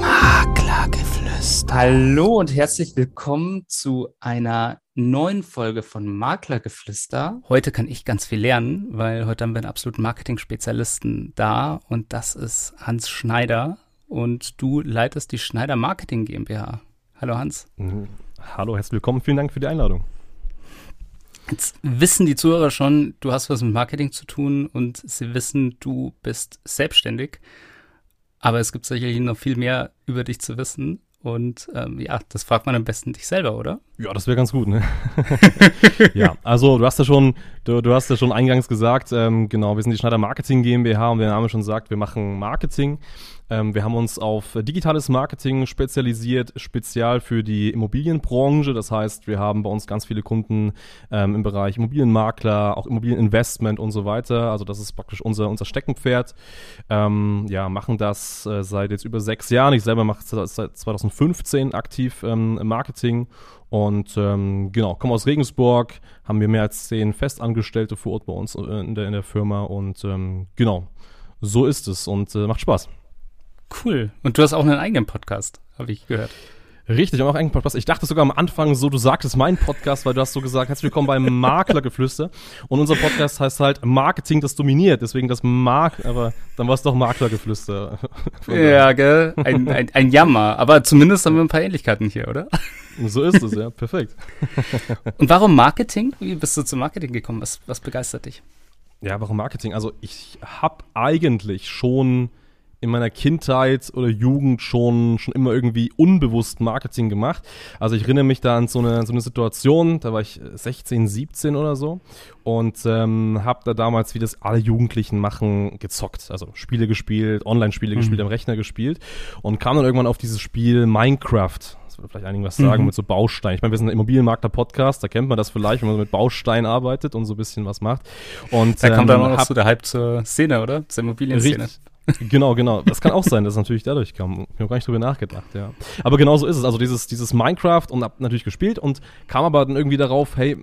Maklergeflüster. Hallo und herzlich willkommen zu einer neuen Folge von Maklergeflüster. Heute kann ich ganz viel lernen, weil heute haben wir einen absoluten Marketing-Spezialisten da und das ist Hans Schneider und du leitest die Schneider Marketing GmbH. Hallo Hans. Mhm. Hallo, herzlich willkommen. Vielen Dank für die Einladung. Jetzt wissen die Zuhörer schon, du hast was mit Marketing zu tun und sie wissen, du bist selbstständig. Aber es gibt sicherlich noch viel mehr über dich zu wissen. Und ähm, ja, das fragt man am besten dich selber, oder? Ja, das wäre ganz gut, ne? ja, also du hast ja schon, du, du hast ja schon eingangs gesagt, ähm, genau, wir sind die Schneider Marketing GmbH und wie der Name schon sagt, wir machen Marketing. Ähm, wir haben uns auf digitales Marketing spezialisiert, spezial für die Immobilienbranche. Das heißt, wir haben bei uns ganz viele Kunden ähm, im Bereich Immobilienmakler, auch Immobilieninvestment und so weiter. Also das ist praktisch unser, unser Steckenpferd. Ähm, ja, machen das äh, seit jetzt über sechs Jahren. Ich selber mache seit 2015 aktiv ähm, Marketing und ähm, genau, kommen aus Regensburg, haben wir mehr als zehn Festangestellte vor Ort bei uns äh, in der, in der Firma und ähm, genau, so ist es und äh, macht Spaß. Cool. Und du hast auch einen eigenen Podcast, habe ich gehört. Richtig, auch einen Podcast. Ich dachte sogar am Anfang so, du sagtest mein Podcast, weil du hast so gesagt, herzlich willkommen beim Maklergeflüster. Und unser Podcast heißt halt Marketing, das dominiert. Deswegen das Mark, aber dann war es doch Maklergeflüster. ja, gell? Ein, ein, ein Jammer. Aber zumindest haben wir ein paar Ähnlichkeiten hier, oder? So ist es, ja. Perfekt. Und warum Marketing? Wie bist du zum Marketing gekommen? Was, was begeistert dich? Ja, warum Marketing? Also ich habe eigentlich schon in meiner Kindheit oder Jugend schon, schon immer irgendwie unbewusst Marketing gemacht. Also ich erinnere mich da an so eine, so eine Situation, da war ich 16, 17 oder so und ähm, habe da damals, wie das alle Jugendlichen machen, gezockt. Also Spiele gespielt, Online-Spiele mhm. gespielt, am Rechner gespielt und kam dann irgendwann auf dieses Spiel Minecraft. Das würde vielleicht einigen was sagen, mhm. mit so Bausteinen. Ich meine, wir sind ein Immobilienmakler-Podcast, da kennt man das vielleicht, wenn man so mit Bausteinen arbeitet und so ein bisschen was macht. Und, da ähm, kommt dann auch noch so der Hype zur Szene, oder? Zur Immobilienszene. Richtig, genau, genau. Das kann auch sein, dass es natürlich dadurch kam. Ich habe gar nicht drüber nachgedacht, ja. Aber genau so ist es. Also dieses, dieses Minecraft und hab natürlich gespielt und kam aber dann irgendwie darauf, hey,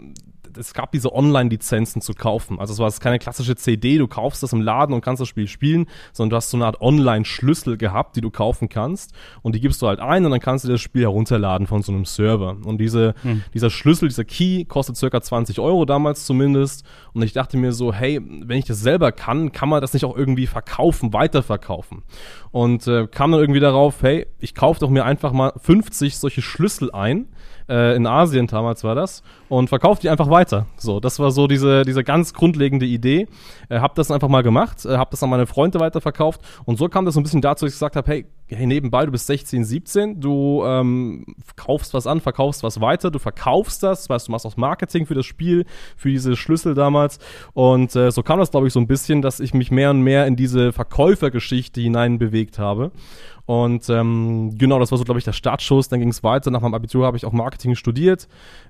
es gab diese Online-Lizenzen zu kaufen. Also es war keine klassische CD, du kaufst das im Laden und kannst das Spiel spielen, sondern du hast so eine Art Online-Schlüssel gehabt, die du kaufen kannst und die gibst du halt ein und dann kannst du das Spiel herunterladen von so einem Server. Und diese, hm. dieser Schlüssel, dieser Key kostet circa 20 Euro damals zumindest und ich dachte mir so, hey, wenn ich das selber kann, kann man das nicht auch irgendwie verkaufen, weiterverkaufen. Und äh, kam dann irgendwie darauf, hey, ich kaufe doch mir einfach mal 50 solche Schlüssel ein, äh, in Asien damals war das, und verkauft die einfach weiter. So, das war so diese, diese ganz grundlegende Idee. Äh, hab das einfach mal gemacht, äh, hab das an meine Freunde weiterverkauft und so kam das so ein bisschen dazu, dass ich gesagt habe, hey, nebenbei, du bist 16, 17, du ähm, kaufst was an, verkaufst was weiter, du verkaufst das, weißt du, machst auch Marketing für das Spiel, für diese Schlüssel damals. Und äh, so kam das, glaube ich, so ein bisschen, dass ich mich mehr und mehr in diese Verkäufergeschichte hinein bewegt habe und ähm, genau, das war so, glaube ich, der Startschuss. Dann ging es weiter. Nach meinem Abitur habe ich auch Marketing studiert.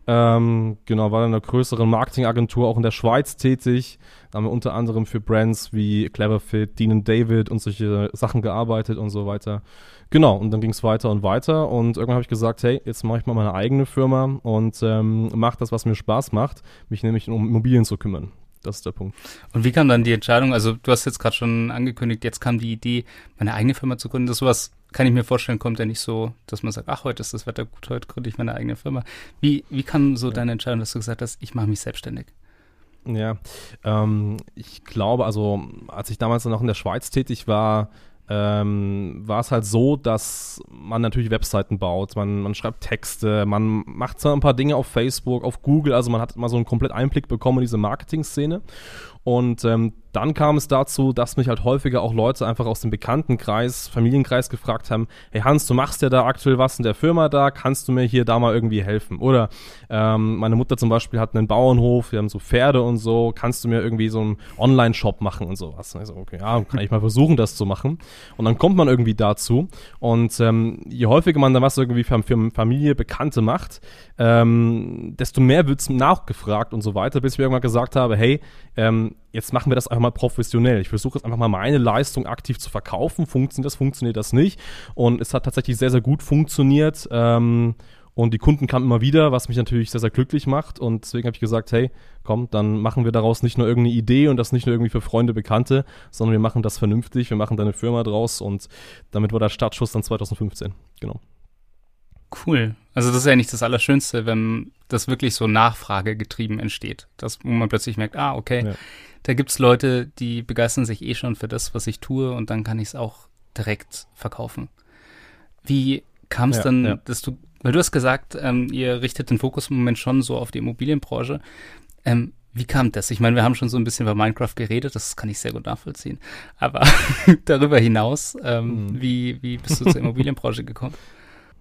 Ähm, genau, war in einer größeren Marketingagentur auch in der Schweiz tätig. Da haben wir unter anderem für Brands wie Cleverfit, Dean David und solche Sachen gearbeitet und so weiter. Genau, und dann ging es weiter und weiter. Und irgendwann habe ich gesagt, hey, jetzt mache ich mal meine eigene Firma und ähm, mache das, was mir Spaß macht, mich nämlich um Immobilien zu kümmern. Das ist der Punkt. Und wie kam dann die Entscheidung? Also du hast jetzt gerade schon angekündigt, jetzt kam die Idee, meine eigene Firma zu gründen. Das sowas kann ich mir vorstellen, kommt ja nicht so, dass man sagt, ach, heute ist das Wetter gut, heute gründe ich meine eigene Firma. Wie, wie kam so ja. deine Entscheidung, dass du gesagt hast, ich mache mich selbstständig? Ja, ähm, ich glaube, also als ich damals noch in der Schweiz tätig war, ähm, war es halt so, dass man natürlich Webseiten baut, man, man schreibt Texte, man macht zwar ein paar Dinge auf Facebook, auf Google, also man hat mal so einen komplett Einblick bekommen in diese Marketing-Szene. Und ähm, dann kam es dazu, dass mich halt häufiger auch Leute einfach aus dem Bekanntenkreis, Familienkreis gefragt haben, hey Hans, du machst ja da aktuell was in der Firma da, kannst du mir hier da mal irgendwie helfen? Oder ähm, meine Mutter zum Beispiel hat einen Bauernhof, wir haben so Pferde und so, kannst du mir irgendwie so einen Online-Shop machen und sowas? Und ich so, okay, ja, kann ich mal versuchen, das zu machen. Und dann kommt man irgendwie dazu und ähm, je häufiger man da was irgendwie für, für Familie, Bekannte macht, ähm, desto mehr wird's nachgefragt und so weiter, bis ich irgendwann gesagt habe, hey, ähm, jetzt machen wir das einfach mal professionell. Ich versuche jetzt einfach mal meine Leistung aktiv zu verkaufen. Funktioniert das, funktioniert das nicht? Und es hat tatsächlich sehr, sehr gut funktioniert. Ähm, Und die Kunden kamen immer wieder, was mich natürlich sehr, sehr glücklich macht. Und deswegen habe ich gesagt, hey, komm, dann machen wir daraus nicht nur irgendeine Idee und das nicht nur irgendwie für Freunde, Bekannte, sondern wir machen das vernünftig, wir machen da eine Firma draus und damit war der Startschuss dann 2015. Genau. Cool. Also das ist ja nicht das Allerschönste, wenn das wirklich so nachfragegetrieben entsteht. Das, wo man plötzlich merkt, ah, okay, ja. da gibt es Leute, die begeistern sich eh schon für das, was ich tue und dann kann ich es auch direkt verkaufen. Wie kam es ja, dann, ja. dass du, weil du hast gesagt, ähm, ihr richtet den Fokus im Moment schon so auf die Immobilienbranche. Ähm, wie kam das? Ich meine, wir haben schon so ein bisschen über Minecraft geredet, das kann ich sehr gut nachvollziehen. Aber darüber hinaus, ähm, mhm. wie, wie bist du zur Immobilienbranche gekommen?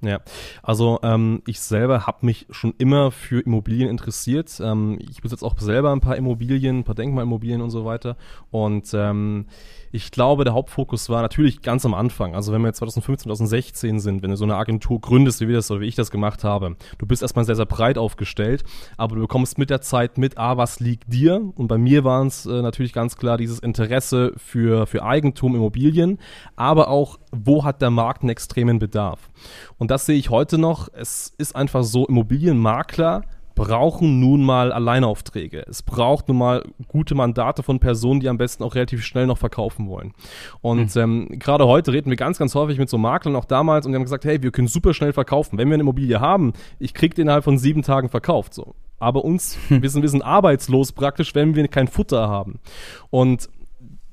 Ja, also ähm, ich selber habe mich schon immer für Immobilien interessiert. Ähm, ich besitze auch selber ein paar Immobilien, ein paar Denkmalimmobilien und so weiter. Und ähm, ich glaube, der Hauptfokus war natürlich ganz am Anfang. Also wenn wir jetzt 2015, 2016 sind, wenn du so eine Agentur gründest, wie wir das oder wie ich das gemacht habe, du bist erstmal sehr, sehr breit aufgestellt, aber du bekommst mit der Zeit mit, ah, was liegt dir? Und bei mir waren es äh, natürlich ganz klar dieses Interesse für, für Eigentum, Immobilien, aber auch, wo hat der Markt einen extremen Bedarf? Und das sehe ich heute noch. Es ist einfach so, Immobilienmakler brauchen nun mal Alleinaufträge. Es braucht nun mal gute Mandate von Personen, die am besten auch relativ schnell noch verkaufen wollen. Und mhm. ähm, gerade heute reden wir ganz, ganz häufig mit so Maklern, auch damals, und die haben gesagt, hey, wir können super schnell verkaufen. Wenn wir eine Immobilie haben, ich krieg den innerhalb von sieben Tagen verkauft. So. Aber uns, hm. wir, sind, wir sind arbeitslos praktisch, wenn wir kein Futter haben. Und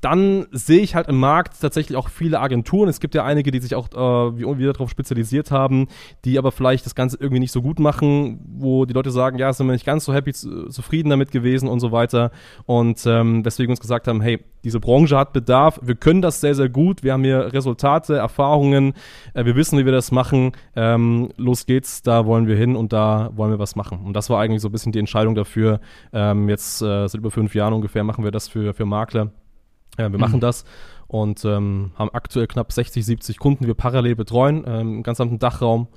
dann sehe ich halt im Markt tatsächlich auch viele Agenturen. Es gibt ja einige, die sich auch äh, wieder darauf spezialisiert haben, die aber vielleicht das Ganze irgendwie nicht so gut machen, wo die Leute sagen, ja, sind wir nicht ganz so happy, zufrieden damit gewesen und so weiter. Und ähm, weswegen uns gesagt haben, hey, diese Branche hat Bedarf, wir können das sehr, sehr gut, wir haben hier Resultate, Erfahrungen, äh, wir wissen, wie wir das machen, ähm, los geht's, da wollen wir hin und da wollen wir was machen. Und das war eigentlich so ein bisschen die Entscheidung dafür. Ähm, jetzt äh, seit über fünf Jahren ungefähr machen wir das für, für Makler ja, wir mhm. machen das und ähm, haben aktuell knapp 60, 70 Kunden, die wir parallel betreuen, ähm, im gesamten Dachraum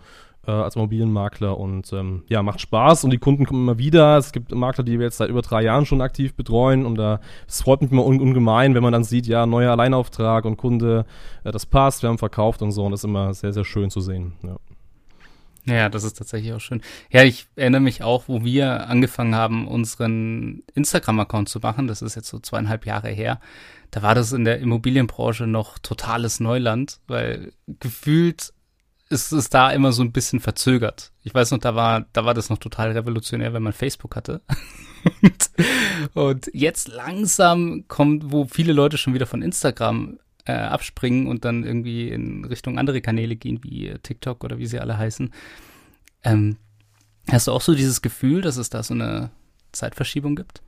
äh, als Immobilienmakler und ähm, ja, macht Spaß und die Kunden kommen immer wieder. Es gibt Makler, die wir jetzt seit über drei Jahren schon aktiv betreuen und da es freut mich immer un ungemein, wenn man dann sieht, ja, neuer Alleinauftrag und Kunde, äh, das passt, wir haben verkauft und so und das ist immer sehr, sehr schön zu sehen. Ja. Ja, das ist tatsächlich auch schön. Ja, ich erinnere mich auch, wo wir angefangen haben, unseren Instagram-Account zu machen. Das ist jetzt so zweieinhalb Jahre her. Da war das in der Immobilienbranche noch totales Neuland, weil gefühlt ist es da immer so ein bisschen verzögert. Ich weiß noch, da war, da war das noch total revolutionär, wenn man Facebook hatte. und, und jetzt langsam kommt, wo viele Leute schon wieder von Instagram äh, abspringen und dann irgendwie in Richtung andere Kanäle gehen, wie TikTok oder wie sie alle heißen. Ähm, hast du auch so dieses Gefühl, dass es da so eine Zeitverschiebung gibt?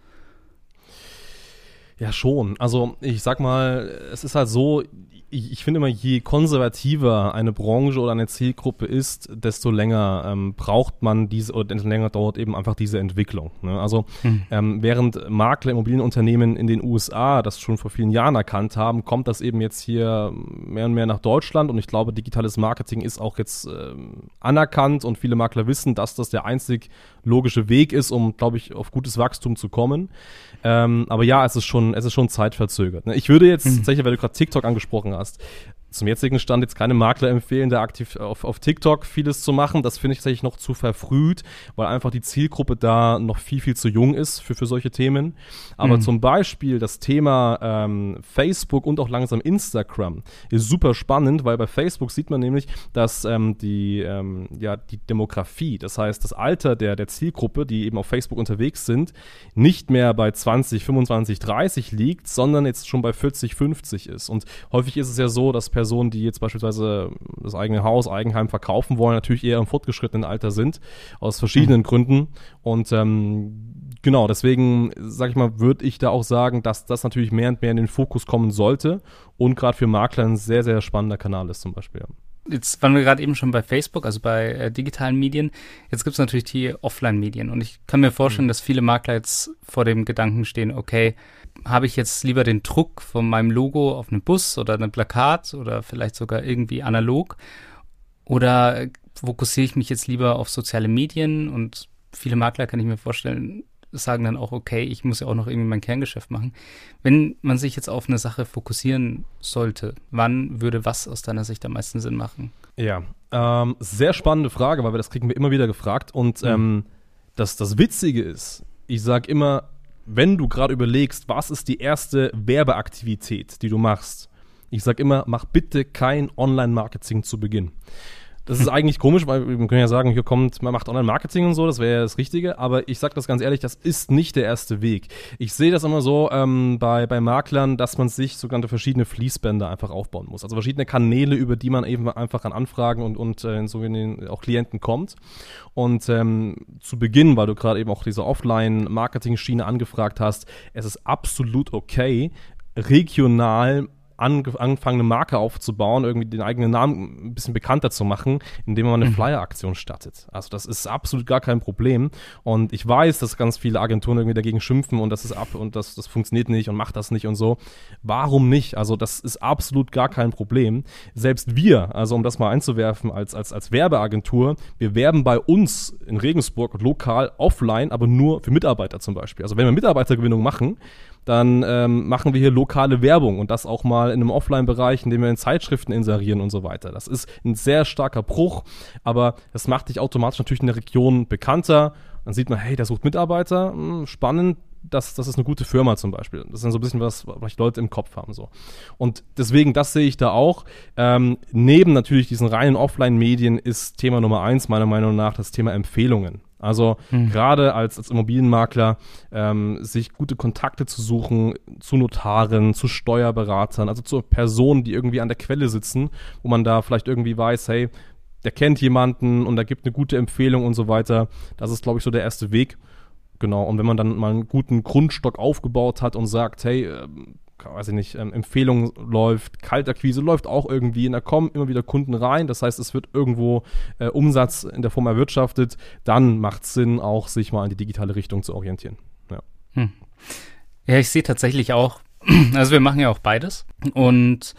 Ja, schon. Also ich sag mal, es ist halt so, ich, ich finde immer, je konservativer eine Branche oder eine Zielgruppe ist, desto länger ähm, braucht man diese, oder desto länger dauert eben einfach diese Entwicklung. Ne? Also hm. ähm, während Makler, Immobilienunternehmen in den USA das schon vor vielen Jahren erkannt haben, kommt das eben jetzt hier mehr und mehr nach Deutschland und ich glaube, digitales Marketing ist auch jetzt ähm, anerkannt und viele Makler wissen, dass das der einzig logische Weg ist, um, glaube ich, auf gutes Wachstum zu kommen. Ähm, aber ja, es ist schon, es ist schon zeitverzögert. Ne? Ich würde jetzt mhm. tatsächlich, weil du gerade TikTok angesprochen hast, zum jetzigen Stand jetzt keine Makler empfehlen, da aktiv auf, auf TikTok vieles zu machen. Das finde ich tatsächlich noch zu verfrüht, weil einfach die Zielgruppe da noch viel, viel zu jung ist für, für solche Themen. Aber mhm. zum Beispiel das Thema ähm, Facebook und auch langsam Instagram ist super spannend, weil bei Facebook sieht man nämlich, dass ähm, die, ähm, ja, die Demografie, das heißt das Alter der, der Zielgruppe, die eben auf Facebook unterwegs sind, nicht mehr bei 20, 25, 30 liegt, sondern jetzt schon bei 40, 50 ist. Und häufig ist es ja so, dass Personen, die jetzt beispielsweise das eigene Haus, Eigenheim verkaufen wollen, natürlich eher im fortgeschrittenen Alter sind, aus verschiedenen mhm. Gründen. Und ähm, genau, deswegen, sag ich mal, würde ich da auch sagen, dass das natürlich mehr und mehr in den Fokus kommen sollte und gerade für Makler ein sehr, sehr spannender Kanal ist zum Beispiel. Jetzt waren wir gerade eben schon bei Facebook, also bei äh, digitalen Medien. Jetzt gibt es natürlich die Offline-Medien. Und ich kann mir vorstellen, mhm. dass viele Makler jetzt vor dem Gedanken stehen, okay, habe ich jetzt lieber den Druck von meinem Logo auf einem Bus oder einem Plakat oder vielleicht sogar irgendwie analog? Oder fokussiere ich mich jetzt lieber auf soziale Medien? Und viele Makler, kann ich mir vorstellen, sagen dann auch, okay, ich muss ja auch noch irgendwie mein Kerngeschäft machen. Wenn man sich jetzt auf eine Sache fokussieren sollte, wann würde was aus deiner Sicht am meisten Sinn machen? Ja, ähm, sehr spannende Frage, weil wir das kriegen wir immer wieder gefragt. Und mhm. ähm, das, das Witzige ist, ich sage immer, wenn du gerade überlegst, was ist die erste Werbeaktivität, die du machst, ich sage immer, mach bitte kein Online-Marketing zu Beginn. Das ist eigentlich komisch, weil wir können ja sagen, hier kommt, man macht Online-Marketing und so, das wäre ja das Richtige, aber ich sage das ganz ehrlich, das ist nicht der erste Weg. Ich sehe das immer so ähm, bei, bei Maklern, dass man sich sogenannte verschiedene Fließbänder einfach aufbauen muss. Also verschiedene Kanäle, über die man eben einfach an Anfragen und, und äh, so auch Klienten kommt. Und ähm, zu Beginn, weil du gerade eben auch diese Offline-Marketing-Schiene angefragt hast, es ist absolut okay, regional angefangen, eine Marke aufzubauen, irgendwie den eigenen Namen ein bisschen bekannter zu machen, indem man eine mhm. Flyer-Aktion startet. Also das ist absolut gar kein Problem. Und ich weiß, dass ganz viele Agenturen irgendwie dagegen schimpfen und das ist ab und das, das funktioniert nicht und macht das nicht und so. Warum nicht? Also das ist absolut gar kein Problem. Selbst wir, also um das mal einzuwerfen als, als, als Werbeagentur, wir werben bei uns in Regensburg lokal offline, aber nur für Mitarbeiter zum Beispiel. Also wenn wir Mitarbeitergewinnung machen, dann ähm, machen wir hier lokale Werbung und das auch mal in einem Offline-Bereich, indem wir in Zeitschriften inserieren und so weiter. Das ist ein sehr starker Bruch, aber das macht dich automatisch natürlich in der Region bekannter. Dann sieht man, hey, der sucht Mitarbeiter, hm, spannend, das, das ist eine gute Firma zum Beispiel. Das ist dann so ein bisschen was, was Leute im Kopf haben. so. Und deswegen, das sehe ich da auch. Ähm, neben natürlich diesen reinen Offline-Medien ist Thema Nummer eins meiner Meinung nach das Thema Empfehlungen. Also hm. gerade als, als Immobilienmakler ähm, sich gute Kontakte zu suchen zu Notaren, zu Steuerberatern, also zu Personen, die irgendwie an der Quelle sitzen, wo man da vielleicht irgendwie weiß, hey, der kennt jemanden und da gibt eine gute Empfehlung und so weiter. Das ist, glaube ich, so der erste Weg. Genau, und wenn man dann mal einen guten Grundstock aufgebaut hat und sagt, hey, ähm, weiß ich nicht, ähm, Empfehlung läuft, Kaltakquise läuft auch irgendwie und da kommen immer wieder Kunden rein. Das heißt, es wird irgendwo äh, Umsatz in der Form erwirtschaftet. Dann macht es Sinn, auch sich mal in die digitale Richtung zu orientieren. Ja, hm. ja ich sehe tatsächlich auch, also wir machen ja auch beides und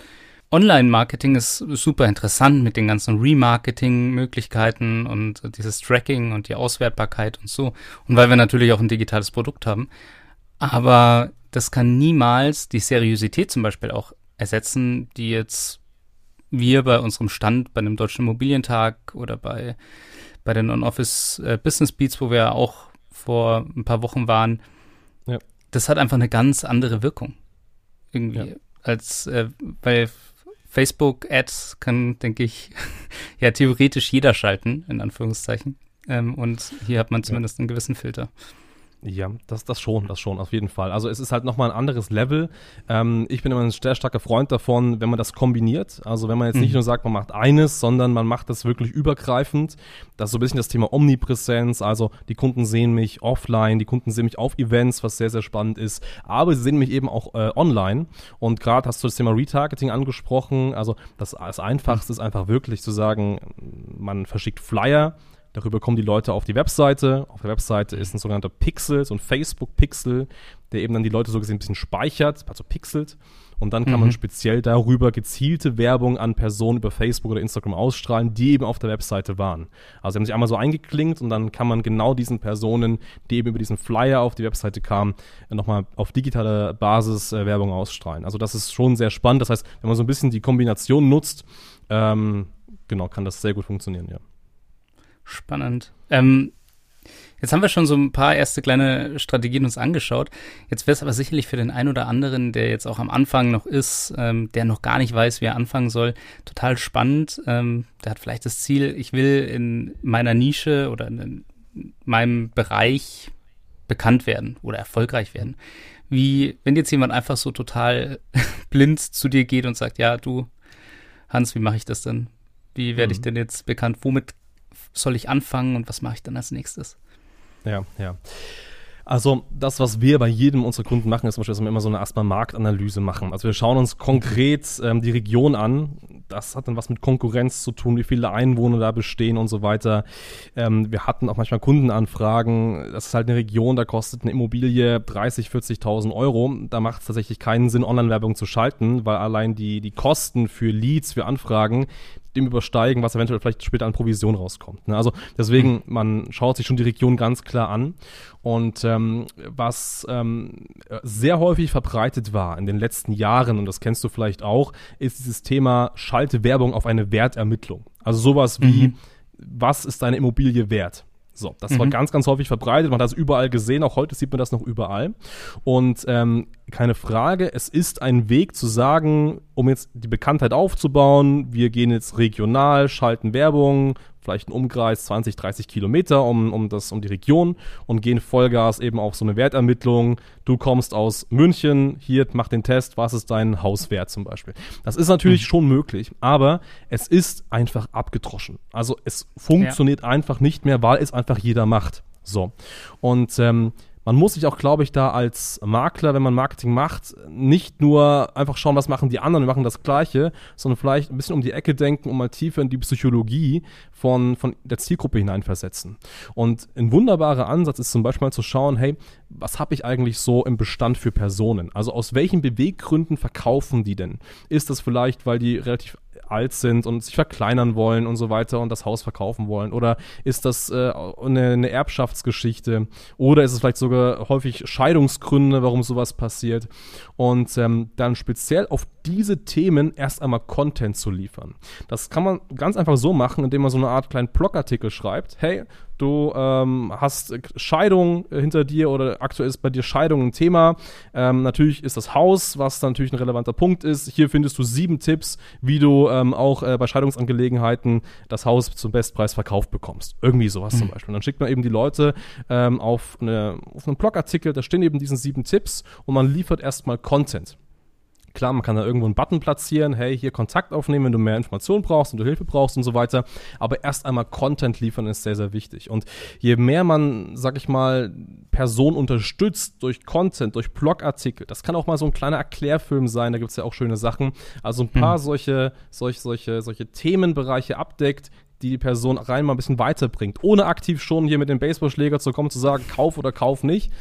Online-Marketing ist super interessant mit den ganzen Remarketing-Möglichkeiten und dieses Tracking und die Auswertbarkeit und so. Und weil wir natürlich auch ein digitales Produkt haben. Aber das kann niemals die Seriosität zum Beispiel auch ersetzen, die jetzt wir bei unserem Stand bei dem Deutschen Immobilientag oder bei, bei den On-Office äh, Business Beats, wo wir auch vor ein paar Wochen waren, ja. das hat einfach eine ganz andere Wirkung. Irgendwie. Ja. Als, äh, weil Facebook-Ads kann, denke ich, ja theoretisch jeder schalten, in Anführungszeichen. Ähm, und hier hat man zumindest ja. einen gewissen Filter. Ja, das, das schon, das schon, auf jeden Fall. Also es ist halt nochmal ein anderes Level. Ähm, ich bin immer ein sehr starker Freund davon, wenn man das kombiniert. Also wenn man jetzt mhm. nicht nur sagt, man macht eines, sondern man macht das wirklich übergreifend. Das ist so ein bisschen das Thema Omnipräsenz. Also die Kunden sehen mich offline, die Kunden sehen mich auf Events, was sehr, sehr spannend ist. Aber sie sehen mich eben auch äh, online. Und gerade hast du das Thema Retargeting angesprochen. Also das, das Einfachste ist einfach wirklich zu sagen, man verschickt Flyer Darüber kommen die Leute auf die Webseite. Auf der Webseite ist ein sogenannter Pixel, so ein Facebook-Pixel, der eben dann die Leute so gesehen ein bisschen speichert, also pixelt. Und dann kann mhm. man speziell darüber gezielte Werbung an Personen über Facebook oder Instagram ausstrahlen, die eben auf der Webseite waren. Also sie haben sich einmal so eingeklinkt und dann kann man genau diesen Personen, die eben über diesen Flyer auf die Webseite kamen, nochmal auf digitaler Basis äh, Werbung ausstrahlen. Also das ist schon sehr spannend. Das heißt, wenn man so ein bisschen die Kombination nutzt, ähm, genau, kann das sehr gut funktionieren, ja. Spannend. Ähm, jetzt haben wir schon so ein paar erste kleine Strategien uns angeschaut. Jetzt wäre es aber sicherlich für den einen oder anderen, der jetzt auch am Anfang noch ist, ähm, der noch gar nicht weiß, wie er anfangen soll, total spannend. Ähm, der hat vielleicht das Ziel, ich will in meiner Nische oder in meinem Bereich bekannt werden oder erfolgreich werden. Wie, wenn jetzt jemand einfach so total blind zu dir geht und sagt, ja, du, Hans, wie mache ich das denn? Wie werde ich mhm. denn jetzt bekannt? Womit soll ich anfangen und was mache ich dann als nächstes? Ja, ja. Also das, was wir bei jedem unserer Kunden machen, ist zum Beispiel, dass wir immer so eine erstmal Marktanalyse machen. Also wir schauen uns konkret ähm, die Region an. Das hat dann was mit Konkurrenz zu tun, wie viele Einwohner da bestehen und so weiter. Ähm, wir hatten auch manchmal Kundenanfragen. Das ist halt eine Region, da kostet eine Immobilie 30, 40.000 Euro. Da macht es tatsächlich keinen Sinn, Online-Werbung zu schalten, weil allein die, die Kosten für Leads, für Anfragen, dem übersteigen, was eventuell vielleicht später an Provision rauskommt. Ne? Also deswegen, mhm. man schaut sich schon die Region ganz klar an. Und ähm, was ähm, sehr häufig verbreitet war in den letzten Jahren, und das kennst du vielleicht auch, ist dieses Thema Schalte Werbung auf eine Wertermittlung. Also sowas wie, mhm. was ist deine Immobilie wert? So, das mhm. war ganz, ganz häufig verbreitet. Man hat das überall gesehen. Auch heute sieht man das noch überall. Und ähm, keine Frage, es ist ein Weg zu sagen, um jetzt die Bekanntheit aufzubauen, wir gehen jetzt regional, schalten Werbung, vielleicht einen Umkreis 20, 30 Kilometer um, um, das, um die Region und gehen Vollgas eben auf so eine Wertermittlung. Du kommst aus München, hier mach den Test, was ist dein Hauswert zum Beispiel. Das ist natürlich mhm. schon möglich, aber es ist einfach abgedroschen. Also es funktioniert ja. einfach nicht mehr, weil es einfach jeder macht. So. Und ähm, man muss sich auch, glaube ich, da als Makler, wenn man Marketing macht, nicht nur einfach schauen, was machen die anderen, wir machen das Gleiche, sondern vielleicht ein bisschen um die Ecke denken und mal tiefer in die Psychologie von, von der Zielgruppe hineinversetzen. Und ein wunderbarer Ansatz ist zum Beispiel mal zu schauen, hey, was habe ich eigentlich so im Bestand für Personen? Also aus welchen Beweggründen verkaufen die denn? Ist das vielleicht, weil die relativ alt sind und sich verkleinern wollen und so weiter und das Haus verkaufen wollen? Oder ist das äh, eine, eine Erbschaftsgeschichte? Oder ist es vielleicht sogar häufig Scheidungsgründe, warum sowas passiert? Und ähm, dann speziell auf diese Themen erst einmal Content zu liefern. Das kann man ganz einfach so machen, indem man so eine Art kleinen Blogartikel schreibt. Hey, du ähm, hast Scheidung hinter dir oder aktuell ist bei dir Scheidung ein Thema. Ähm, natürlich ist das Haus, was natürlich ein relevanter Punkt ist. Hier findest du sieben Tipps, wie du ähm, auch äh, bei Scheidungsangelegenheiten das Haus zum Bestpreis verkauft bekommst. Irgendwie sowas mhm. zum Beispiel. Und dann schickt man eben die Leute ähm, auf, eine, auf einen Blogartikel, da stehen eben diese sieben Tipps und man liefert erstmal Content. Klar, man kann da irgendwo einen Button platzieren, hey, hier Kontakt aufnehmen, wenn du mehr Informationen brauchst und du Hilfe brauchst und so weiter. Aber erst einmal Content liefern ist sehr, sehr wichtig. Und je mehr man, sag ich mal, Personen unterstützt durch Content, durch Blogartikel, das kann auch mal so ein kleiner Erklärfilm sein, da gibt's ja auch schöne Sachen. Also ein paar mhm. solche, solche, solche, solche Themenbereiche abdeckt, die die Person rein mal ein bisschen weiterbringt, ohne aktiv schon hier mit dem Baseballschläger zu kommen, zu sagen, kauf oder kauf nicht.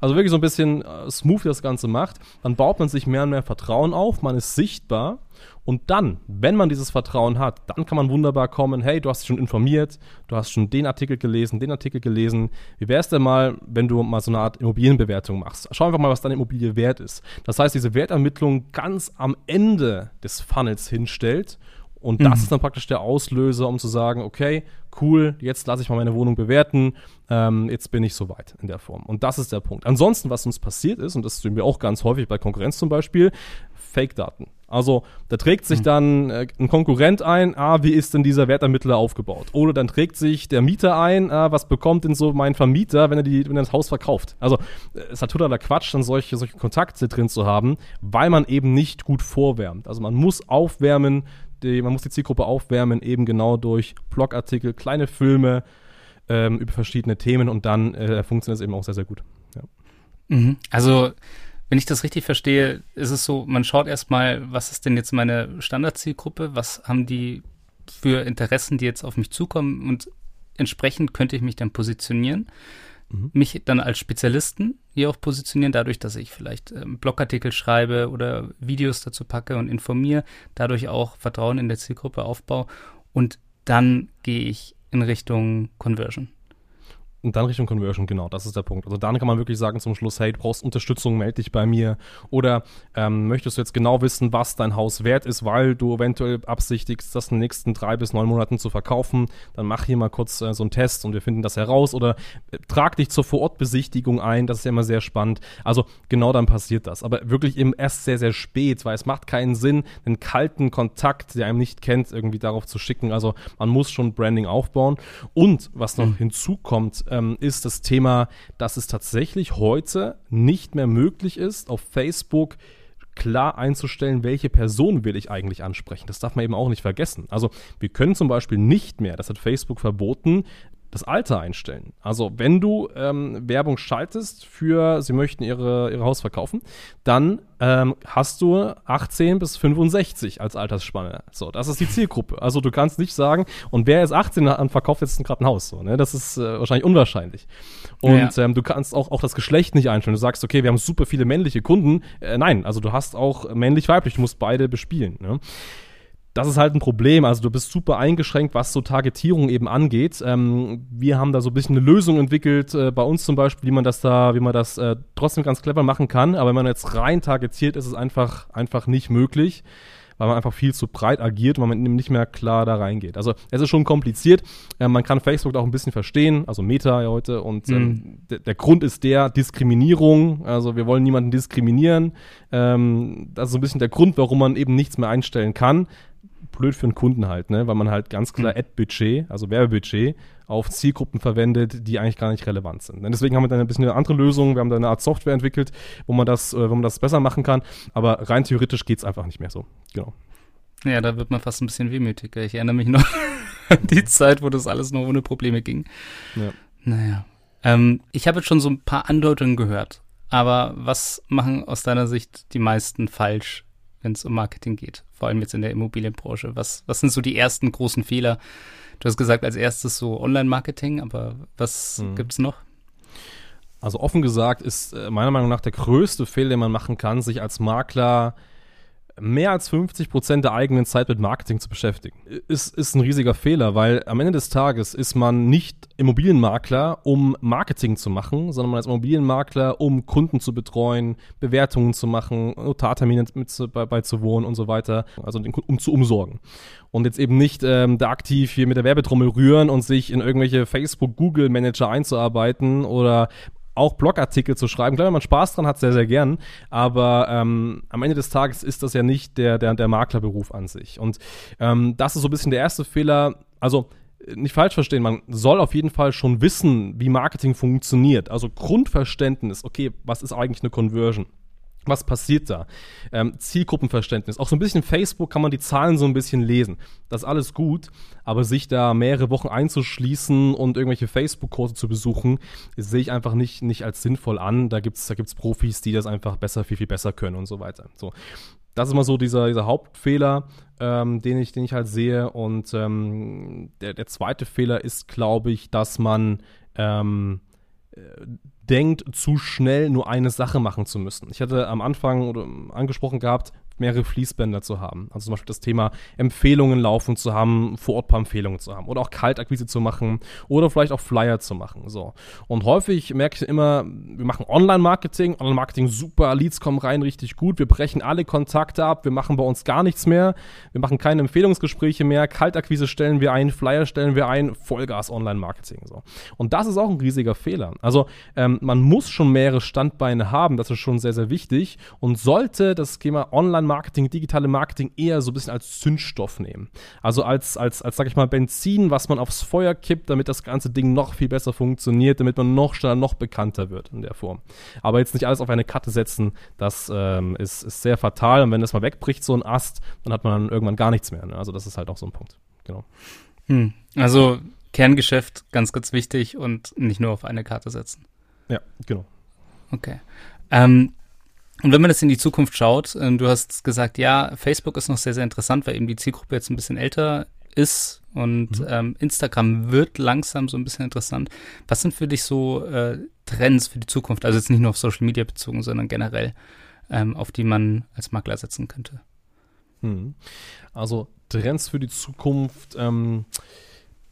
Also wirklich so ein bisschen äh, smooth das Ganze macht, dann baut man sich mehr und mehr Vertrauen auf, man ist sichtbar und dann, wenn man dieses Vertrauen hat, dann kann man wunderbar kommen, hey, du hast dich schon informiert, du hast schon den Artikel gelesen, den Artikel gelesen. Wie wäre es denn mal, wenn du mal so eine Art Immobilienbewertung machst? Schau einfach mal, was deine Immobilie wert ist. Das heißt, diese Wertermittlung ganz am Ende des Funnels hinstellt und das mhm. ist dann praktisch der Auslöser, um zu sagen, okay, cool, jetzt lasse ich mal meine Wohnung bewerten, ähm, jetzt bin ich soweit in der Form. Und das ist der Punkt. Ansonsten, was uns passiert ist, und das sehen wir auch ganz häufig bei Konkurrenz zum Beispiel, Fake-Daten. Also da trägt sich mhm. dann äh, ein Konkurrent ein, ah, wie ist denn dieser Wertermittler aufgebaut? Oder dann trägt sich der Mieter ein, ah, was bekommt denn so mein Vermieter, wenn er, die, wenn er das Haus verkauft? Also äh, es hat totaler Quatsch, dann solche, solche Kontakte drin zu haben, weil man eben nicht gut vorwärmt. Also man muss aufwärmen, die, man muss die Zielgruppe aufwärmen, eben genau durch Blogartikel, kleine Filme ähm, über verschiedene Themen und dann äh, funktioniert es eben auch sehr, sehr gut. Ja. Mhm. Also, wenn ich das richtig verstehe, ist es so, man schaut erstmal, was ist denn jetzt meine Standardzielgruppe, was haben die für Interessen, die jetzt auf mich zukommen und entsprechend könnte ich mich dann positionieren mhm. mich dann als Spezialisten hier auch positionieren, dadurch, dass ich vielleicht ähm, Blogartikel schreibe oder Videos dazu packe und informiere, dadurch auch Vertrauen in der Zielgruppe aufbaue und dann gehe ich in Richtung Conversion. Und dann Richtung Conversion, genau, das ist der Punkt. Also dann kann man wirklich sagen zum Schluss, hey, du brauchst Unterstützung, melde dich bei mir. Oder ähm, möchtest du jetzt genau wissen, was dein Haus wert ist, weil du eventuell absichtigst, das in den nächsten drei bis neun Monaten zu verkaufen, dann mach hier mal kurz äh, so einen Test und wir finden das heraus. Oder äh, trag dich zur Vorortbesichtigung ein, das ist ja immer sehr spannend. Also genau dann passiert das. Aber wirklich eben erst sehr, sehr spät, weil es macht keinen Sinn, einen kalten Kontakt, der einem nicht kennt, irgendwie darauf zu schicken. Also man muss schon Branding aufbauen. Und was noch mhm. hinzukommt, ähm, ist das Thema, dass es tatsächlich heute nicht mehr möglich ist, auf Facebook klar einzustellen, welche Person will ich eigentlich ansprechen. Das darf man eben auch nicht vergessen. Also wir können zum Beispiel nicht mehr, das hat Facebook verboten, das Alter einstellen. Also wenn du ähm, Werbung schaltest für, sie möchten ihre, ihr Haus verkaufen, dann ähm, hast du 18 bis 65 als Altersspanne. So, das ist die Zielgruppe. Also du kannst nicht sagen, und wer ist 18 und verkauft jetzt gerade ein Haus? So, ne? Das ist äh, wahrscheinlich unwahrscheinlich. Und ja. ähm, du kannst auch, auch das Geschlecht nicht einstellen. Du sagst, okay, wir haben super viele männliche Kunden. Äh, nein, also du hast auch männlich-weiblich, du musst beide bespielen. Ne? Das ist halt ein Problem. Also du bist super eingeschränkt, was so Targetierung eben angeht. Ähm, wir haben da so ein bisschen eine Lösung entwickelt, äh, bei uns zum Beispiel, wie man das da, wie man das äh, trotzdem ganz clever machen kann. Aber wenn man jetzt rein targetiert, ist es einfach, einfach nicht möglich weil man einfach viel zu breit agiert und man nicht mehr klar da reingeht. Also es ist schon kompliziert. Äh, man kann Facebook auch ein bisschen verstehen, also Meta ja heute. Und ähm, mhm. der, der Grund ist der Diskriminierung. Also wir wollen niemanden diskriminieren. Ähm, das ist so ein bisschen der Grund, warum man eben nichts mehr einstellen kann blöd für einen Kunden halt, ne? weil man halt ganz klar mhm. Ad-Budget, also Werbebudget, auf Zielgruppen verwendet, die eigentlich gar nicht relevant sind. Und deswegen haben wir dann ein bisschen eine andere Lösung. Wir haben da eine Art Software entwickelt, wo man das, äh, wo man das besser machen kann. Aber rein theoretisch geht es einfach nicht mehr so. Genau. Ja, da wird man fast ein bisschen wehmütiger. Ich erinnere mich noch an die Zeit, wo das alles noch ohne Probleme ging. Ja. Naja. Ähm, ich habe jetzt schon so ein paar Andeutungen gehört. Aber was machen aus deiner Sicht die meisten falsch, wenn es um Marketing geht? Vor allem jetzt in der Immobilienbranche. Was, was sind so die ersten großen Fehler, Du hast gesagt, als erstes so Online-Marketing, aber was hm. es noch? Also offen gesagt ist äh, meiner Meinung nach der größte Fehler, den man machen kann, sich als Makler mehr als 50 Prozent der eigenen Zeit mit Marketing zu beschäftigen. Ist, ist ein riesiger Fehler, weil am Ende des Tages ist man nicht Immobilienmakler, um Marketing zu machen, sondern man ist Immobilienmakler, um Kunden zu betreuen, Bewertungen zu machen, Notartermine mit zu, bei, beizuwohnen und so weiter, also um zu umsorgen. Und jetzt eben nicht ähm, da aktiv hier mit der Werbetrommel rühren und sich in irgendwelche Facebook-Google-Manager einzuarbeiten oder auch Blogartikel zu schreiben. Klar, wenn man Spaß dran hat, sehr, sehr gern. Aber ähm, am Ende des Tages ist das ja nicht der, der, der Maklerberuf an sich. Und ähm, das ist so ein bisschen der erste Fehler. Also nicht falsch verstehen, man soll auf jeden Fall schon wissen, wie Marketing funktioniert. Also Grundverständnis, okay, was ist eigentlich eine Conversion? Was passiert da? Ähm, Zielgruppenverständnis. Auch so ein bisschen Facebook kann man die Zahlen so ein bisschen lesen. Das ist alles gut, aber sich da mehrere Wochen einzuschließen und irgendwelche Facebook-Kurse zu besuchen, sehe ich einfach nicht, nicht als sinnvoll an. Da gibt es da gibt's Profis, die das einfach besser, viel, viel besser können und so weiter. So. Das ist mal so dieser, dieser Hauptfehler, ähm, den, ich, den ich halt sehe. Und ähm, der, der zweite Fehler ist, glaube ich, dass man ähm, äh, denkt, zu schnell nur eine Sache machen zu müssen. Ich hatte am Anfang oder angesprochen gehabt, mehrere Fließbänder zu haben. Also zum Beispiel das Thema Empfehlungen laufen zu haben, vor Ort paar Empfehlungen zu haben oder auch Kaltakquise zu machen oder vielleicht auch Flyer zu machen. So. Und häufig merke ich immer, wir machen Online-Marketing, Online-Marketing super, Leads kommen rein richtig gut, wir brechen alle Kontakte ab, wir machen bei uns gar nichts mehr, wir machen keine Empfehlungsgespräche mehr, Kaltakquise stellen wir ein, Flyer stellen wir ein, Vollgas Online-Marketing. So. Und das ist auch ein riesiger Fehler. Also ähm, man muss schon mehrere Standbeine haben, das ist schon sehr, sehr wichtig und sollte das Thema Online Online-Marketing, digitale Marketing eher so ein bisschen als Zündstoff nehmen. Also als, als, als, sag ich mal, Benzin, was man aufs Feuer kippt, damit das ganze Ding noch viel besser funktioniert, damit man noch schneller, noch bekannter wird in der Form. Aber jetzt nicht alles auf eine Karte setzen, das ähm, ist, ist sehr fatal. Und wenn das mal wegbricht, so ein Ast, dann hat man dann irgendwann gar nichts mehr. Ne? Also das ist halt auch so ein Punkt. Genau. Hm. Also Kerngeschäft ganz, ganz wichtig und nicht nur auf eine Karte setzen. Ja, genau. Okay. Ähm, und wenn man das in die Zukunft schaut, äh, du hast gesagt, ja, Facebook ist noch sehr, sehr interessant, weil eben die Zielgruppe jetzt ein bisschen älter ist und mhm. ähm, Instagram wird langsam so ein bisschen interessant. Was sind für dich so äh, Trends für die Zukunft? Also jetzt nicht nur auf Social Media bezogen, sondern generell, ähm, auf die man als Makler setzen könnte. Mhm. Also Trends für die Zukunft. Ähm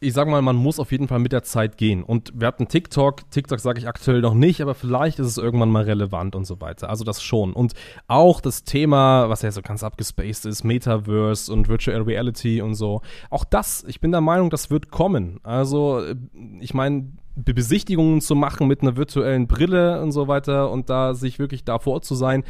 ich sag mal, man muss auf jeden Fall mit der Zeit gehen. Und wir hatten TikTok. TikTok sage ich aktuell noch nicht, aber vielleicht ist es irgendwann mal relevant und so weiter. Also das schon. Und auch das Thema, was ja so ganz abgespaced ist, Metaverse und Virtual Reality und so. Auch das, ich bin der Meinung, das wird kommen. Also, ich meine, Besichtigungen zu machen mit einer virtuellen Brille und so weiter und da sich wirklich davor zu sein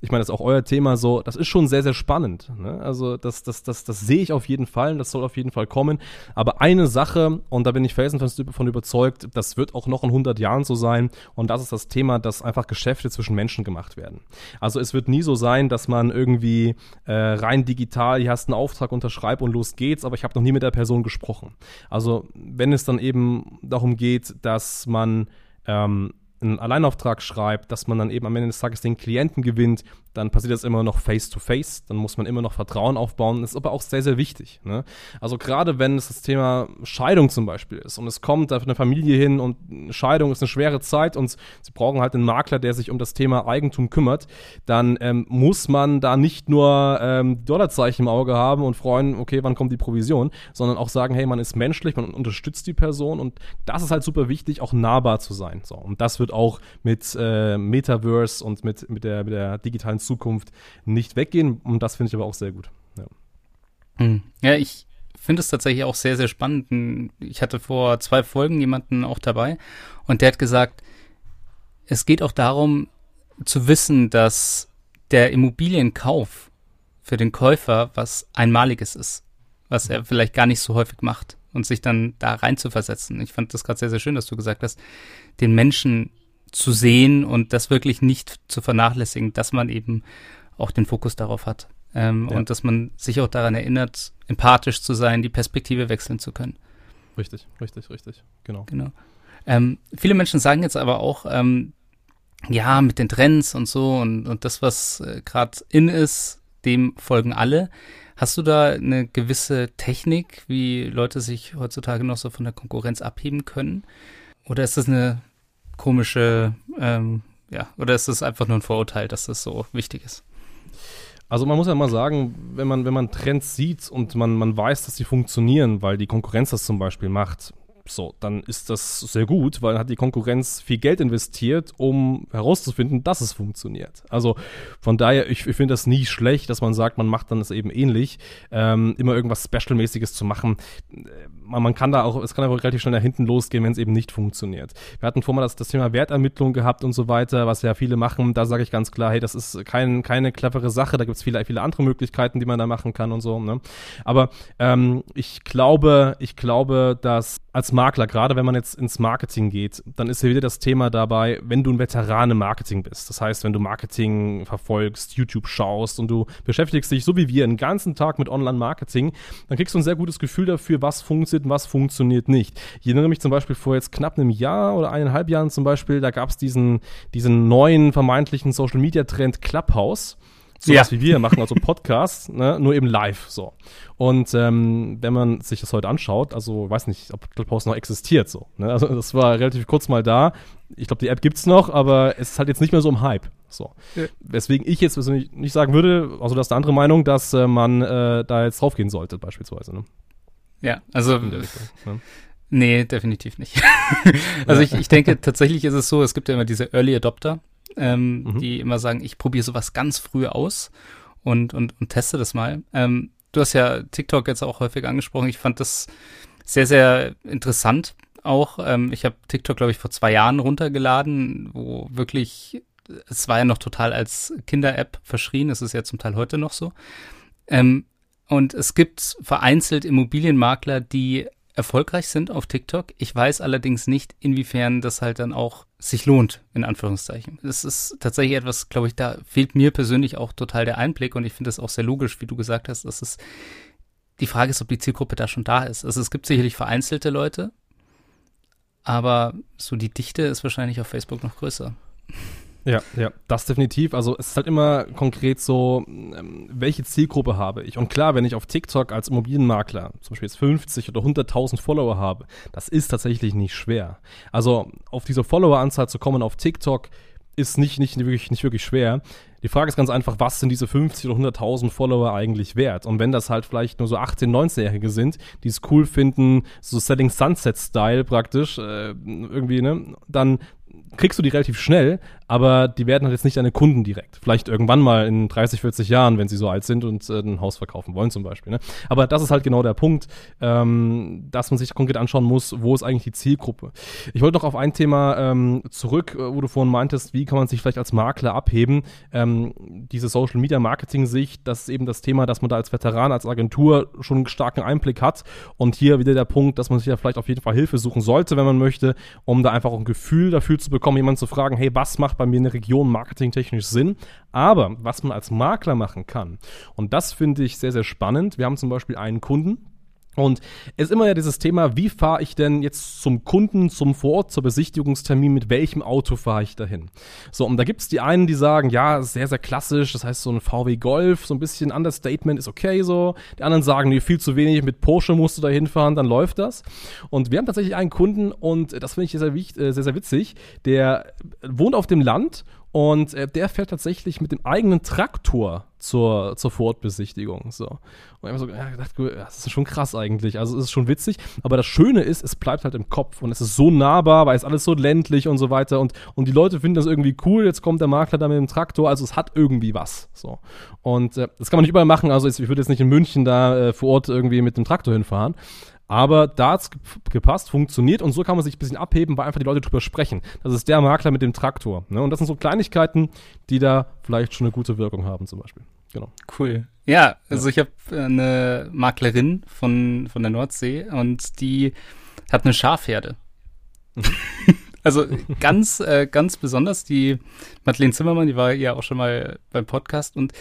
ich meine, das ist auch euer Thema so, das ist schon sehr, sehr spannend. Ne? Also das, das, das, das sehe ich auf jeden Fall und das soll auf jeden Fall kommen. Aber eine Sache, und da bin ich felsenfest davon überzeugt, das wird auch noch in 100 Jahren so sein, und das ist das Thema, dass einfach Geschäfte zwischen Menschen gemacht werden. Also es wird nie so sein, dass man irgendwie äh, rein digital, hier hast einen Auftrag, unterschreib und los geht's, aber ich habe noch nie mit der Person gesprochen. Also wenn es dann eben darum geht, dass man ähm, einen Alleinauftrag schreibt, dass man dann eben am Ende des Tages den Klienten gewinnt, dann passiert das immer noch face-to-face, dann muss man immer noch Vertrauen aufbauen. Das ist aber auch sehr, sehr wichtig. Ne? Also gerade wenn es das Thema Scheidung zum Beispiel ist und es kommt auf eine Familie hin und Scheidung ist eine schwere Zeit und sie brauchen halt einen Makler, der sich um das Thema Eigentum kümmert, dann ähm, muss man da nicht nur ähm, Dollarzeichen im Auge haben und freuen, okay, wann kommt die Provision, sondern auch sagen, hey, man ist menschlich, man unterstützt die Person und das ist halt super wichtig, auch nahbar zu sein. So, und das wird auch mit äh, Metaverse und mit, mit, der, mit der digitalen Zukunft nicht weggehen und das finde ich aber auch sehr gut. Ja, hm. ja ich finde es tatsächlich auch sehr, sehr spannend. Ich hatte vor zwei Folgen jemanden auch dabei und der hat gesagt, es geht auch darum zu wissen, dass der Immobilienkauf für den Käufer was Einmaliges ist, was er vielleicht gar nicht so häufig macht und sich dann da rein zu versetzen. Ich fand das gerade sehr, sehr schön, dass du gesagt hast, den Menschen zu sehen und das wirklich nicht zu vernachlässigen, dass man eben auch den Fokus darauf hat. Ähm, ja. Und dass man sich auch daran erinnert, empathisch zu sein, die Perspektive wechseln zu können. Richtig, richtig, richtig, genau. Genau. Ähm, viele Menschen sagen jetzt aber auch, ähm, ja, mit den Trends und so und, und das, was äh, gerade in ist, dem folgen alle. Hast du da eine gewisse Technik, wie Leute sich heutzutage noch so von der Konkurrenz abheben können? Oder ist das eine komische, ähm, ja, oder ist das einfach nur ein Vorurteil, dass das so wichtig ist? Also man muss ja mal sagen, wenn man, wenn man Trends sieht und man, man weiß, dass sie funktionieren, weil die Konkurrenz das zum Beispiel macht, so, dann ist das sehr gut, weil hat die Konkurrenz viel Geld investiert, um herauszufinden, dass es funktioniert. Also von daher, ich, ich finde das nie schlecht, dass man sagt, man macht dann es eben ähnlich. Ähm, immer irgendwas Special-mäßiges zu machen. Man, man, kann da auch, es kann aber relativ schnell nach hinten losgehen, wenn es eben nicht funktioniert. Wir hatten vorher das, das Thema Wertermittlung gehabt und so weiter, was ja viele machen. Da sage ich ganz klar, hey, das ist kein, keine clevere Sache. Da gibt es viele, viele andere Möglichkeiten, die man da machen kann und so. Ne? Aber ähm, ich glaube, ich glaube, dass als Makler, gerade wenn man jetzt ins Marketing geht, dann ist ja wieder das Thema dabei, wenn du ein Veteran im Marketing bist. Das heißt, wenn du Marketing verfolgst, YouTube schaust und du beschäftigst dich, so wie wir, den ganzen Tag mit Online-Marketing, dann kriegst du ein sehr gutes Gefühl dafür, was funktioniert und was funktioniert nicht. Ich erinnere mich zum Beispiel vor jetzt knapp einem Jahr oder eineinhalb Jahren zum Beispiel, da gab es diesen, diesen neuen vermeintlichen Social-Media-Trend Clubhouse so ja. wie wir machen, also Podcasts, ne, nur eben live so. Und ähm, wenn man sich das heute anschaut, also weiß nicht, ob Clubhouse noch existiert so. Ne? Also das war relativ kurz mal da. Ich glaube, die App gibt's noch, aber es ist halt jetzt nicht mehr so im Hype. So. Ja. Weswegen ich jetzt nicht sagen würde, also das ist eine andere Meinung, dass äh, man äh, da jetzt draufgehen sollte, beispielsweise. Ne? Ja, also. Richtung, ne? Nee, definitiv nicht. also ich, ich denke, tatsächlich ist es so, es gibt ja immer diese Early Adopter, ähm, mhm. die immer sagen, ich probiere sowas ganz früh aus und, und, und teste das mal. Ähm, du hast ja TikTok jetzt auch häufig angesprochen. Ich fand das sehr, sehr interessant auch. Ähm, ich habe TikTok, glaube ich, vor zwei Jahren runtergeladen, wo wirklich, es war ja noch total als Kinder-App verschrien. Es ist ja zum Teil heute noch so. Ähm, und es gibt vereinzelt Immobilienmakler, die erfolgreich sind auf TikTok. Ich weiß allerdings nicht, inwiefern das halt dann auch sich lohnt, in Anführungszeichen. Das ist tatsächlich etwas, glaube ich, da fehlt mir persönlich auch total der Einblick und ich finde das auch sehr logisch, wie du gesagt hast, dass es die Frage ist, ob die Zielgruppe da schon da ist. Also es gibt sicherlich vereinzelte Leute, aber so die Dichte ist wahrscheinlich auf Facebook noch größer. Ja, ja, das definitiv. Also es ist halt immer konkret so, ähm, welche Zielgruppe habe ich? Und klar, wenn ich auf TikTok als Immobilienmakler zum Beispiel jetzt 50 oder 100.000 Follower habe, das ist tatsächlich nicht schwer. Also auf diese Followeranzahl zu kommen auf TikTok ist nicht, nicht, wirklich, nicht wirklich schwer. Die Frage ist ganz einfach, was sind diese 50 oder 100.000 Follower eigentlich wert? Und wenn das halt vielleicht nur so 18-, 19-Jährige sind, die es cool finden, so Setting Sunset-Style praktisch, äh, irgendwie, ne, dann kriegst du die relativ schnell, aber die werden halt jetzt nicht deine Kunden direkt. Vielleicht irgendwann mal in 30, 40 Jahren, wenn sie so alt sind und äh, ein Haus verkaufen wollen zum Beispiel. Ne? Aber das ist halt genau der Punkt, ähm, dass man sich konkret anschauen muss, wo ist eigentlich die Zielgruppe. Ich wollte noch auf ein Thema ähm, zurück, äh, wo du vorhin meintest, wie kann man sich vielleicht als Makler abheben. Ähm, diese Social Media Marketing Sicht, das ist eben das Thema, dass man da als Veteran, als Agentur schon einen starken Einblick hat. Und hier wieder der Punkt, dass man sich ja vielleicht auf jeden Fall Hilfe suchen sollte, wenn man möchte, um da einfach ein Gefühl dafür zu bekommen, jemanden zu fragen, hey, was macht bei mir eine Region marketingtechnisch Sinn. Aber was man als Makler machen kann, und das finde ich sehr, sehr spannend. Wir haben zum Beispiel einen Kunden, Und es ist immer ja dieses Thema, wie fahre ich denn jetzt zum Kunden, zum Vorort, zur Besichtigungstermin, mit welchem Auto fahre ich dahin? So, und da gibt es die einen, die sagen, ja, sehr, sehr klassisch, das heißt so ein VW Golf, so ein bisschen Understatement ist okay so. Die anderen sagen, nee, viel zu wenig, mit Porsche musst du da hinfahren, dann läuft das. Und wir haben tatsächlich einen Kunden, und das finde ich sehr, sehr, sehr witzig, der wohnt auf dem Land und äh, der fährt tatsächlich mit dem eigenen Traktor zur, zur Vorortbesichtigung. So. Und ich habe so gedacht, das ist schon krass eigentlich. Also es ist schon witzig. Aber das Schöne ist, es bleibt halt im Kopf und es ist so nahbar, weil es alles so ländlich und so weiter. Und, und die Leute finden das irgendwie cool. Jetzt kommt der Makler da mit dem Traktor. Also es hat irgendwie was. So. Und äh, das kann man nicht überall machen. Also ich würde jetzt nicht in München da äh, vor Ort irgendwie mit dem Traktor hinfahren. Aber da hat's gepasst, funktioniert und so kann man sich ein bisschen abheben, weil einfach die Leute drüber sprechen. Das ist der Makler mit dem Traktor. Ne? Und das sind so Kleinigkeiten, die da vielleicht schon eine gute Wirkung haben, zum Beispiel. Genau. Cool. Ja, also ja. ich habe äh, eine Maklerin von, von der Nordsee und die hat eine Schafherde. Mhm. also ganz, äh, ganz besonders die Madeleine Zimmermann, die war ja auch schon mal beim Podcast und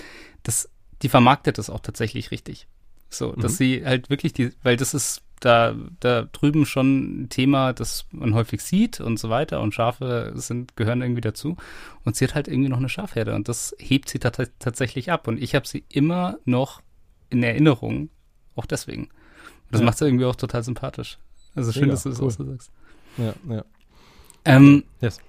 das, die vermarktet das auch tatsächlich richtig. So, dass mhm. sie halt wirklich die, weil das ist da, da drüben schon ein Thema, das man häufig sieht und so weiter und Schafe sind, gehören irgendwie dazu. Und sie hat halt irgendwie noch eine Schafherde und das hebt sie tatsächlich ab. Und ich habe sie immer noch in Erinnerung, auch deswegen. Und das ja. macht sie irgendwie auch total sympathisch. Also schön, Mega, dass du das cool. auch so sagst. Ja, ja. Ähm, yes.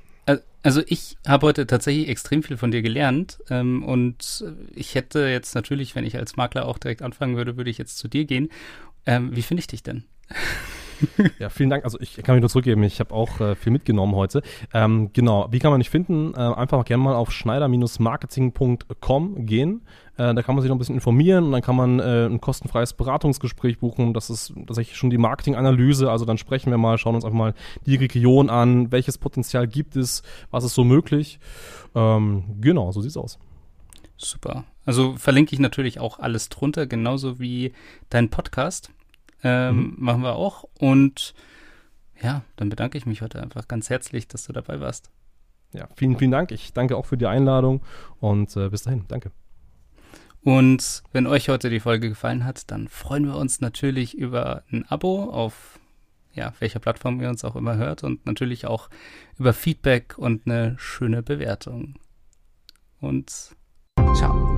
Also ich habe heute tatsächlich extrem viel von dir gelernt ähm, und ich hätte jetzt natürlich, wenn ich als Makler auch direkt anfangen würde, würde ich jetzt zu dir gehen ähm, wie finde ich dich denn? ja, vielen Dank. Also ich kann mich nur zurückgeben, ich habe auch äh, viel mitgenommen heute. Ähm, genau, wie kann man dich finden? Äh, einfach gerne mal auf schneider-marketing.com gehen. Äh, da kann man sich noch ein bisschen informieren und dann kann man äh, ein kostenfreies Beratungsgespräch buchen. Das ist tatsächlich schon die Marketinganalyse. Also dann sprechen wir mal, schauen uns einfach mal die Region an, welches Potenzial gibt es, was ist so möglich. Ähm, genau, so sieht's aus. Super. Also verlinke ich natürlich auch alles drunter, genauso wie dein Podcast. Ähm, mhm. Machen wir auch. Und ja, dann bedanke ich mich heute einfach ganz herzlich, dass du dabei warst. Ja, vielen, vielen Dank. Ich danke auch für die Einladung und äh, bis dahin. Danke. Und wenn euch heute die Folge gefallen hat, dann freuen wir uns natürlich über ein Abo auf ja, welcher Plattform ihr uns auch immer hört und natürlich auch über Feedback und eine schöne Bewertung. Und ciao.